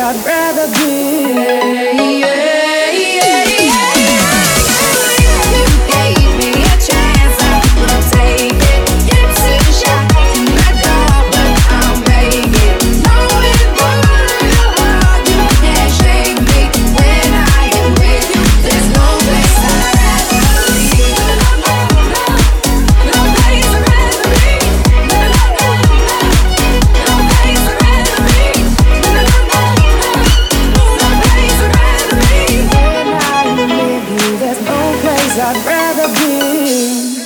I'd rather be. Yeah. I'd rather be